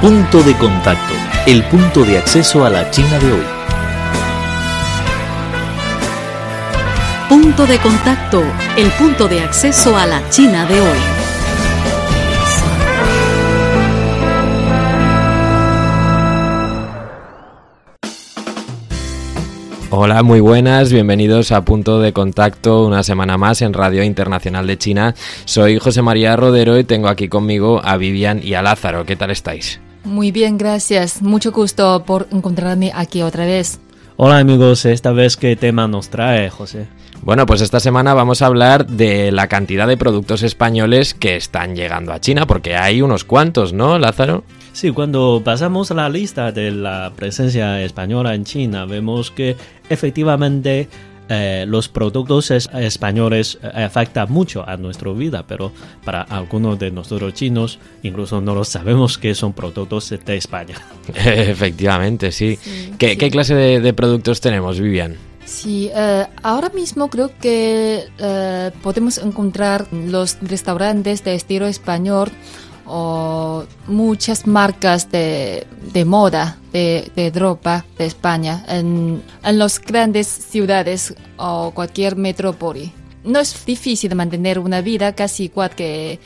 Punto de contacto, el punto de acceso a la China de hoy. Punto de contacto, el punto de acceso a la China de hoy. Hola, muy buenas, bienvenidos a Punto de Contacto una semana más en Radio Internacional de China. Soy José María Rodero y tengo aquí conmigo a Vivian y a Lázaro. ¿Qué tal estáis? Muy bien, gracias. Mucho gusto por encontrarme aquí otra vez. Hola amigos, esta vez qué tema nos trae José. Bueno, pues esta semana vamos a hablar de la cantidad de productos españoles que están llegando a China, porque hay unos cuantos, ¿no, Lázaro? Sí, cuando pasamos la lista de la presencia española en China, vemos que efectivamente eh, los productos españoles eh, afectan mucho a nuestra vida, pero para algunos de nosotros chinos incluso no lo sabemos que son productos de España. Efectivamente, sí. ¿Qué, clase de, productos tenemos, Vivian? Sí, eh, ahora mismo creo que podemos encontrar los restaurantes de estilo español o muchas marcas de, de moda, de, de, ropa de España en, en las grandes ciudades o cualquier metrópoli. No es difícil mantener una vida casi igual que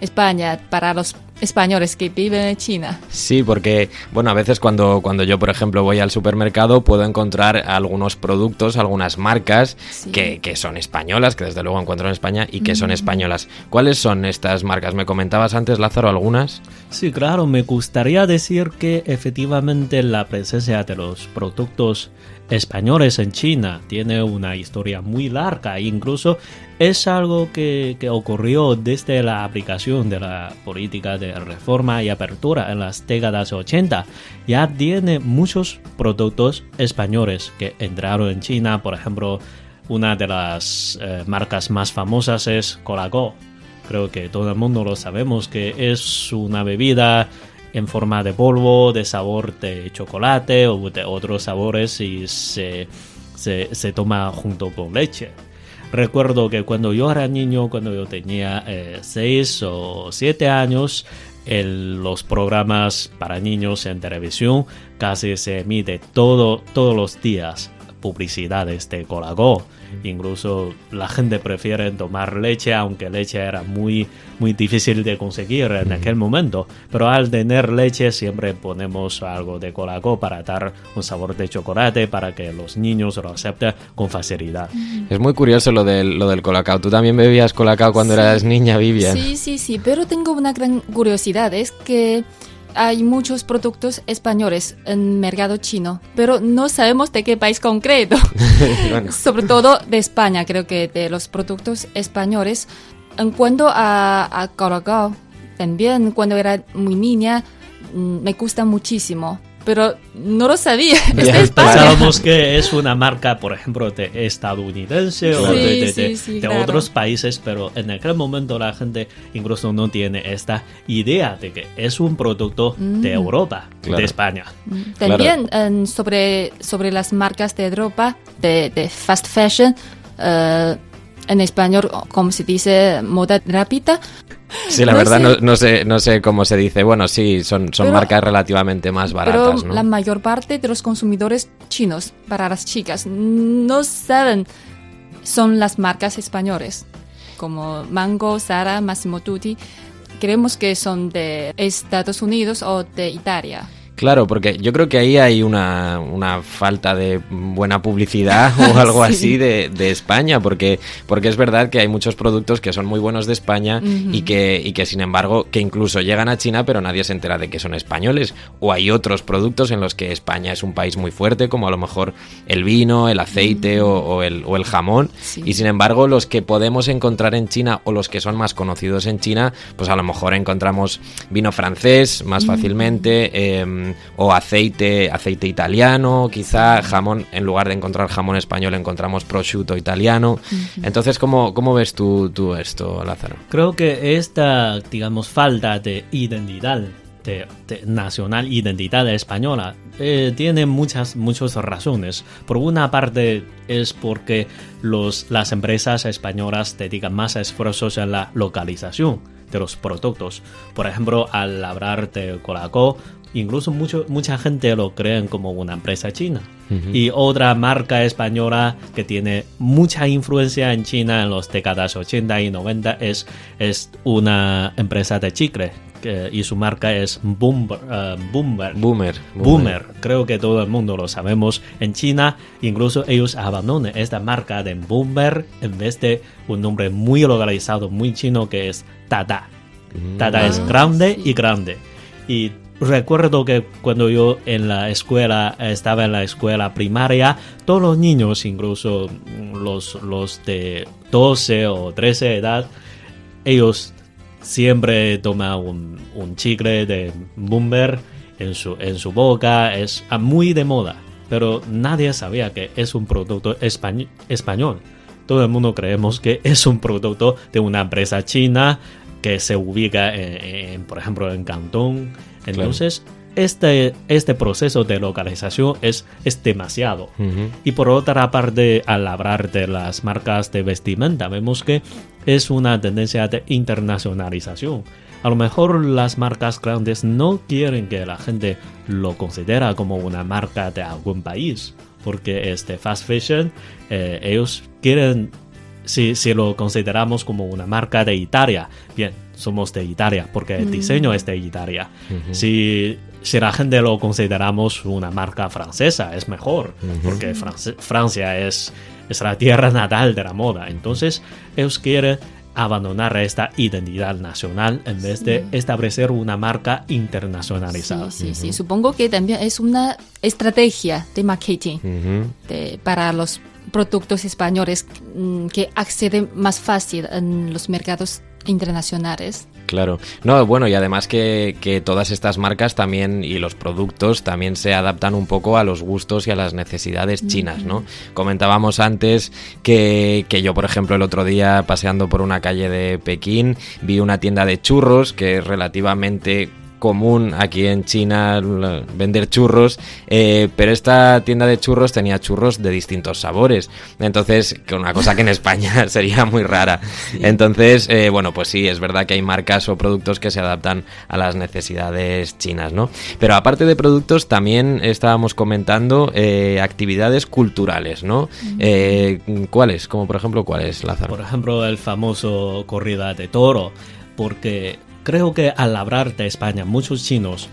España para los españoles que viven en China. Sí, porque, bueno, a veces cuando, cuando yo, por ejemplo, voy al supermercado puedo encontrar algunos productos, algunas marcas que, que, son españolas, que desde luego encuentro en España y que son españolas. ¿Cuáles son estas marcas? ¿Me comentabas antes, Lázaro, algunas? Sí, claro, me gustaría decir que efectivamente la presencia de los productos españoles en China tiene una historia muy larga incluso es algo que, que, ocurrió desde la aplicación de la política de reforma y apertura en las décadas 80. Ya tiene muchos productos españoles que entraron en China, por ejemplo, una de las eh, marcas más famosas es Colaco. Creo que todo el mundo lo sabemos que es una bebida en forma de polvo, de sabor de chocolate o de otros sabores y se, se, toma junto con leche. Recuerdo que cuando yo era niño, cuando yo tenía 6 eh, o 7 años, en los programas para niños en televisión casi se emite todo, todos los días publicidades de Colago. Incluso la gente prefiere tomar leche, aunque leche era muy, muy difícil de conseguir en aquel momento. Pero al tener leche siempre ponemos algo de colacao para dar un sabor de chocolate para que los niños lo acepten con facilidad. Es muy curioso lo del, lo del colacao. ¿Tú también bebías colacao cuando eras niña, Vivian? Sí, sí, sí. Pero tengo una gran curiosidad. Es que hay muchos productos españoles en mercado chino, pero no sabemos de qué país concreto. Sobre todo de España, creo que de los productos españoles. En cuanto a, a también cuando era muy niña, mm, me gusta muchísimo pero no lo sabía. Pensábamos que es una marca, por ejemplo, de estadounidense o de, otros países, pero en aquel momento la gente incluso no tiene esta idea de que es un producto de mm. Europa, de España. Mm. También sobre, sobre las marcas de ropa, de, fast fashion, eh, en español, como se dice, moda rápida, Sí, la verdad No, sé, no sé cómo se dice. Bueno, sí, son, son marcas relativamente más baratas. Pero la mayor parte de los consumidores chinos, para las chicas, no saben son las marcas españolas, como Mango, Zara, Massimo Tutti. Creemos que son de Estados Unidos o de Italia. Claro, porque yo creo que ahí hay una, una falta de buena publicidad o algo así de, de, España, porque, porque es verdad que hay muchos productos que son muy buenos de España y, que, y que sin embargo que incluso llegan a China pero nadie se entera de que son españoles. O hay otros productos en los que España es un país muy fuerte, como a lo mejor el vino, el aceite o, el, o el jamón. Y sin embargo los que podemos encontrar en China o los que son más conocidos en China, pues a lo mejor encontramos vino francés más fácilmente. Eh, o aceite, aceite italiano, quizá jamón, en lugar de encontrar jamón español encontramos prosciutto italiano. Entonces, ¿cómo, ¿cómo, ves tú, tú esto, Lázaro? Creo que esta, digamos, falta de identidad de, nacional identidad española eh, tiene muchas muchas razones por una parte es porque los las empresas españolas dedican más esfuerzos en la localización de los productos. Por ejemplo, al hablar de Colaco, incluso mucho, mucha gente lo creen como una empresa china. Y otra marca española que tiene mucha influencia en China en los décadas 80 y 90 es, es una empresa de chicle y su marca es Boomer, uh, Boomer, Boomer, Boomer. Creo que todo el mundo lo sabemos. En China, incluso ellos abandonan esta marca de Boomer en vez de un nombre muy localizado, muy chino que es Tata. Tata es Ah, grande sí. y grande. Y recuerdo que cuando yo en la escuela estaba en la escuela primaria, todos los niños, incluso los, los de 12 o 13 de edad, ellos siempre toman un, un chicle de Boomer en su, en su boca, es ah, muy de moda, pero nadie sabía que es un producto españ- español. Todo el mundo creemos que es un producto de una empresa china que se ubica, en, en, por ejemplo, en Cantón. Entonces, este, este proceso de localización es, es demasiado. Y por otra parte, al hablar de las marcas de vestimenta, vemos que es una tendencia de internacionalización. A lo mejor las marcas grandes no quieren que la gente lo considera como una marca de algún país, porque este fast fashion, eh, ellos quieren, si, si lo consideramos como una marca de Italia, bien, somos de Italia, porque el diseño es de Italia. si, si la gente lo consideramos una marca francesa, es mejor, porque France- Francia es, es la tierra natal de la moda. Entonces, ellos quieren abandonar esta identidad nacional en vez de establecer una marca internacionalizada. Sí, sí, sí. Supongo que también es una estrategia de marketing de- para los productos españoles mm, que acceden más fácil en los mercados internacionales. Claro. No, bueno, y además que, que todas estas marcas también y los productos también se adaptan un poco a los gustos y a las necesidades chinas, ¿no? Comentábamos antes que, que yo, por ejemplo, el otro día paseando por una calle de Pekín vi una tienda de churros que es relativamente común aquí en China vender churros, eh, pero esta tienda de churros tenía churros de distintos sabores. Entonces, que una cosa que en España sería muy rara. Entonces, eh, bueno, pues sí, es verdad que hay marcas o productos que se adaptan a las necesidades chinas, ¿no? Pero aparte de productos, también estábamos comentando eh, actividades culturales, ¿no? Eh, ¿Cuáles? Como por ejemplo, ¿cuáles, Lázaro? Por ejemplo, el famoso corrida de toro, porque creo que al hablar de España, muchos chinos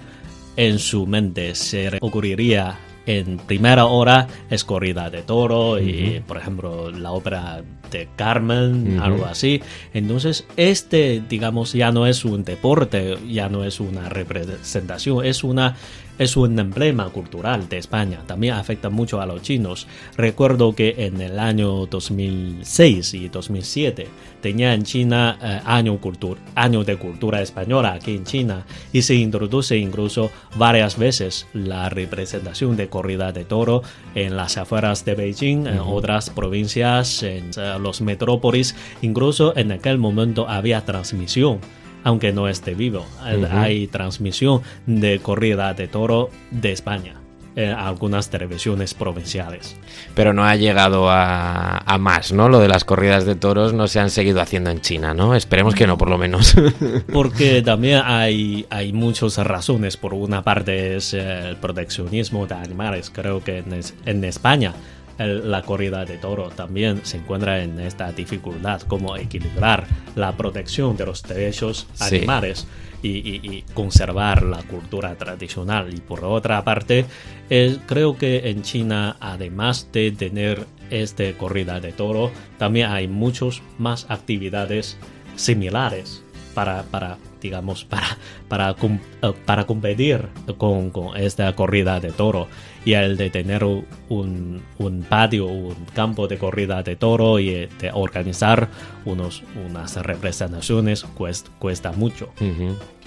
en su mente se ocurriría en primera hora es corrida de toro y, por ejemplo, la ópera de Carmen, algo así. Entonces, este, digamos, ya no es un deporte, ya no es una representación, es una es un emblema cultural de España. También afecta mucho a los chinos. Recuerdo que en el año 2006 y 2007 tenía en China eh, año, cultur- año de cultura española aquí en China y se introduce incluso varias veces la representación de corrida de toro en las afueras de Beijing, en otras provincias, en eh, los metrópolis. Incluso en aquel momento había transmisión aunque no esté vivo. Eh. Hay transmisión de corrida de toro de España en algunas televisiones provinciales. Pero no ha llegado a, a más, ¿no? Lo de las corridas de toros no se han seguido haciendo en China, ¿no? Esperemos que no, por lo menos. Porque también hay, hay muchas razones. Por una parte es eh, el proteccionismo de animales. Creo que en, en España el- la corrida de toro también se encuentra en esta dificultad, como equilibrar la protección de los derechos Sí. animales y, y- y conservar la cultura tradicional. Y por otra parte, eh, creo que en China, además de tener este corrida de toro, también hay muchas más actividades similares para, para digamos, para, para, eh, para competir con, con esta corrida de toro. Y el de tener un, un patio, un campo de corrida de toro y eh, de organizar unos, unas representaciones cuesta, cuesta mucho.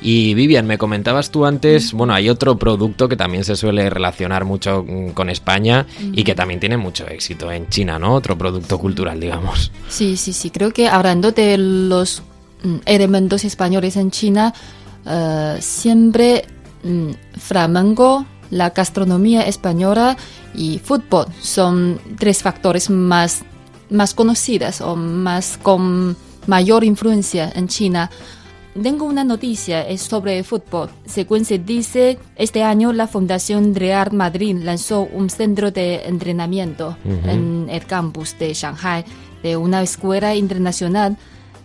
Y Vivian, me comentabas tú antes, bueno, hay otro producto que también se suele relacionar mucho mm, con España y que también tiene mucho éxito en China, ¿no? Otro producto cultural, digamos. Sí, sí, sí. Creo que hablando de los elementos españoles en China, eh, siempre mm, flamenco, la gastronomía española y fútbol son tres factores más, más conocidas o más con mayor influencia en China. tengo una noticia, es sobre fútbol. Según se dice, este año la Fundación Real Madrid lanzó un centro de entrenamiento en el campus de Shanghai de una escuela internacional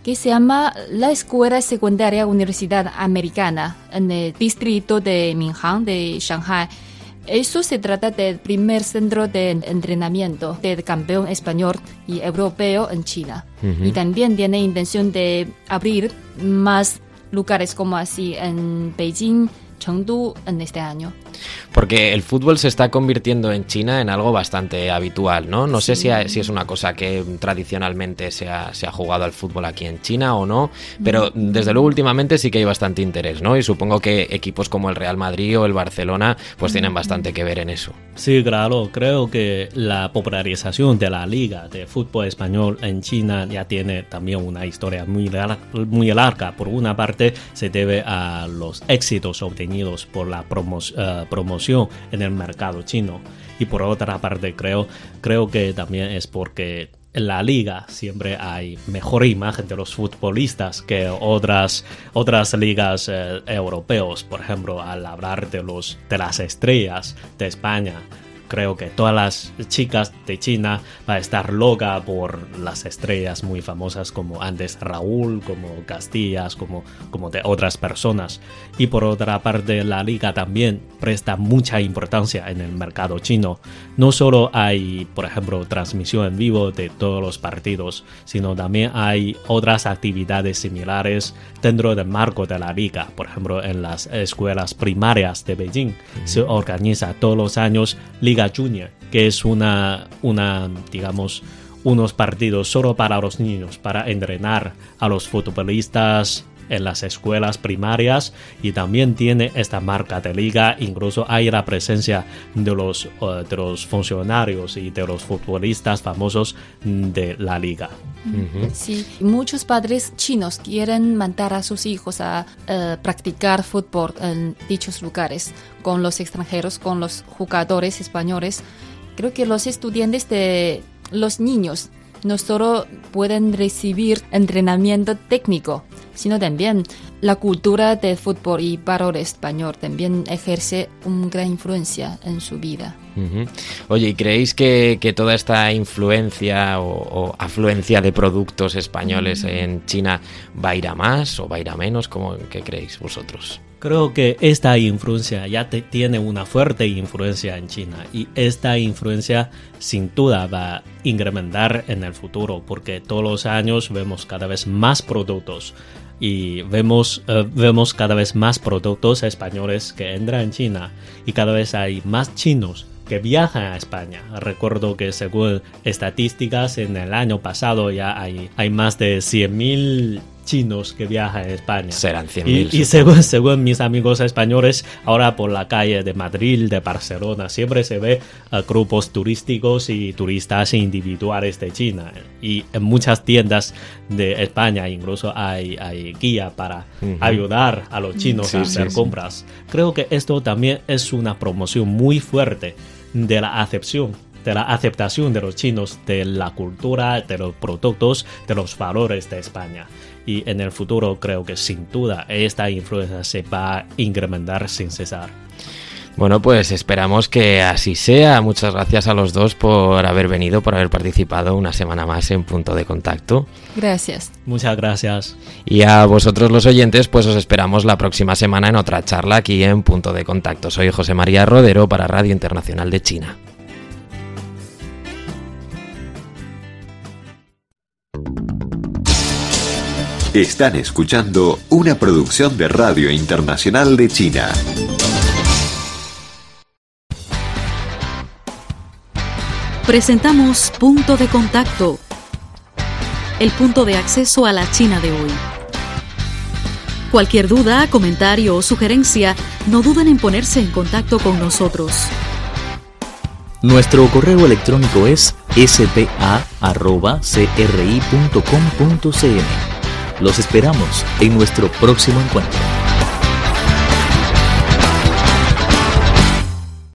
que se llama la Escuela Secundaria Universidad Americana en el distrito de Minhang de Shanghai. Eso se trata del primer centro de entrenamiento del campeón español y europeo en China. Y también tiene intención de abrir más lugares como así en Beijing, Chengdu en este año. Porque el fútbol se está convirtiendo en China en algo bastante habitual, ¿no? No sé si, si, es una cosa que tradicionalmente se ha, se ha, jugado al fútbol aquí en China o no, pero desde luego últimamente sí que hay bastante interés, ¿no? Y supongo que equipos como el Real Madrid o el Barcelona pues tienen bastante que ver en eso. Sí, claro, creo que la popularización de la liga de fútbol español en China ya tiene también una historia muy, muy larga. Por una parte se debe a los éxitos obtenidos por la promoción uh, promoción en el mercado chino. Y por otra parte, creo, creo que también es porque en la liga siempre hay mejor imagen de los futbolistas que otras, otras ligas eh, europeos. Por ejemplo, al hablar de, los, de las estrellas de España, creo que todas las chicas de China va a estar loca por las estrellas muy famosas como antes Raúl, como Castillas, como, como de otras personas. Y por otra parte, la liga también presta mucha importancia en el mercado chino. No solo hay, por ejemplo, transmisión en vivo de todos los partidos, sino también hay otras actividades similares dentro del marco de la liga. Por ejemplo, en las escuelas primarias de Beijing se organiza todos los años Liga Junior, que es una, una, digamos, unos partidos solo para los niños, para entrenar a los futbolistas en las escuelas primarias y también tiene esta marca de liga. Incluso hay la presencia de los, uh, de los funcionarios y de los futbolistas famosos de la liga. Uh -huh. Sí, muchos padres chinos quieren mandar a sus hijos a uh, practicar fútbol en dichos lugares con los extranjeros, con los jugadores españoles. Creo que los estudiantes de los niños no solo pueden recibir entrenamiento técnico, sino también la cultura del fútbol y valor español también ejerce una gran influencia en su vida. Uh -huh. Oye, ¿y creéis que, que, toda esta influencia o, o afluencia de productos españoles -huh. en China va a ir a más o va a ir a menos? ¿Cómo, ¿Qué creéis vosotros? Creo que esta influencia ya te, tiene una fuerte influencia en China y esta influencia sin duda va a incrementar en el futuro porque todos los años vemos cada vez más productos y vemos, uh, vemos cada vez más productos españoles que entran en China y cada vez hay más chinos que viajan a España. Recuerdo que según estadísticas en el año pasado ya hay, hay más de 100.000 chinos que viajan a España. Serán 100.000. Y, y según, según, mis amigos españoles, ahora por la calle de Madrid, de Barcelona, siempre se ve uh, grupos turísticos y turistas individuales de China. Y en muchas tiendas de España incluso hay, hay guía para uh -huh. ayudar a los chinos sí, a hacer sí, compras. Sí. Creo que esto también es una promoción muy fuerte de la acepción de la aceptación de los chinos de la cultura, de los productos, de los valores de España. Y en el futuro creo que sin duda esta influencia se va a incrementar sin cesar. Bueno, pues esperamos que así sea. Muchas gracias a los dos por haber venido, por haber participado una semana más en Punto de Contacto. Gracias. Muchas gracias. Y a vosotros los oyentes, pues os esperamos la próxima semana en otra charla aquí en Punto de Contacto. Soy José María Rodero para Radio Internacional de China. Están escuchando una producción de Radio Internacional de China. Presentamos Punto de Contacto, el punto de acceso a la China de hoy. Cualquier duda, comentario o sugerencia, no duden en ponerse en contacto con nosotros. Nuestro correo electrónico es spa.cri.com.cn. Los esperamos en nuestro próximo encuentro.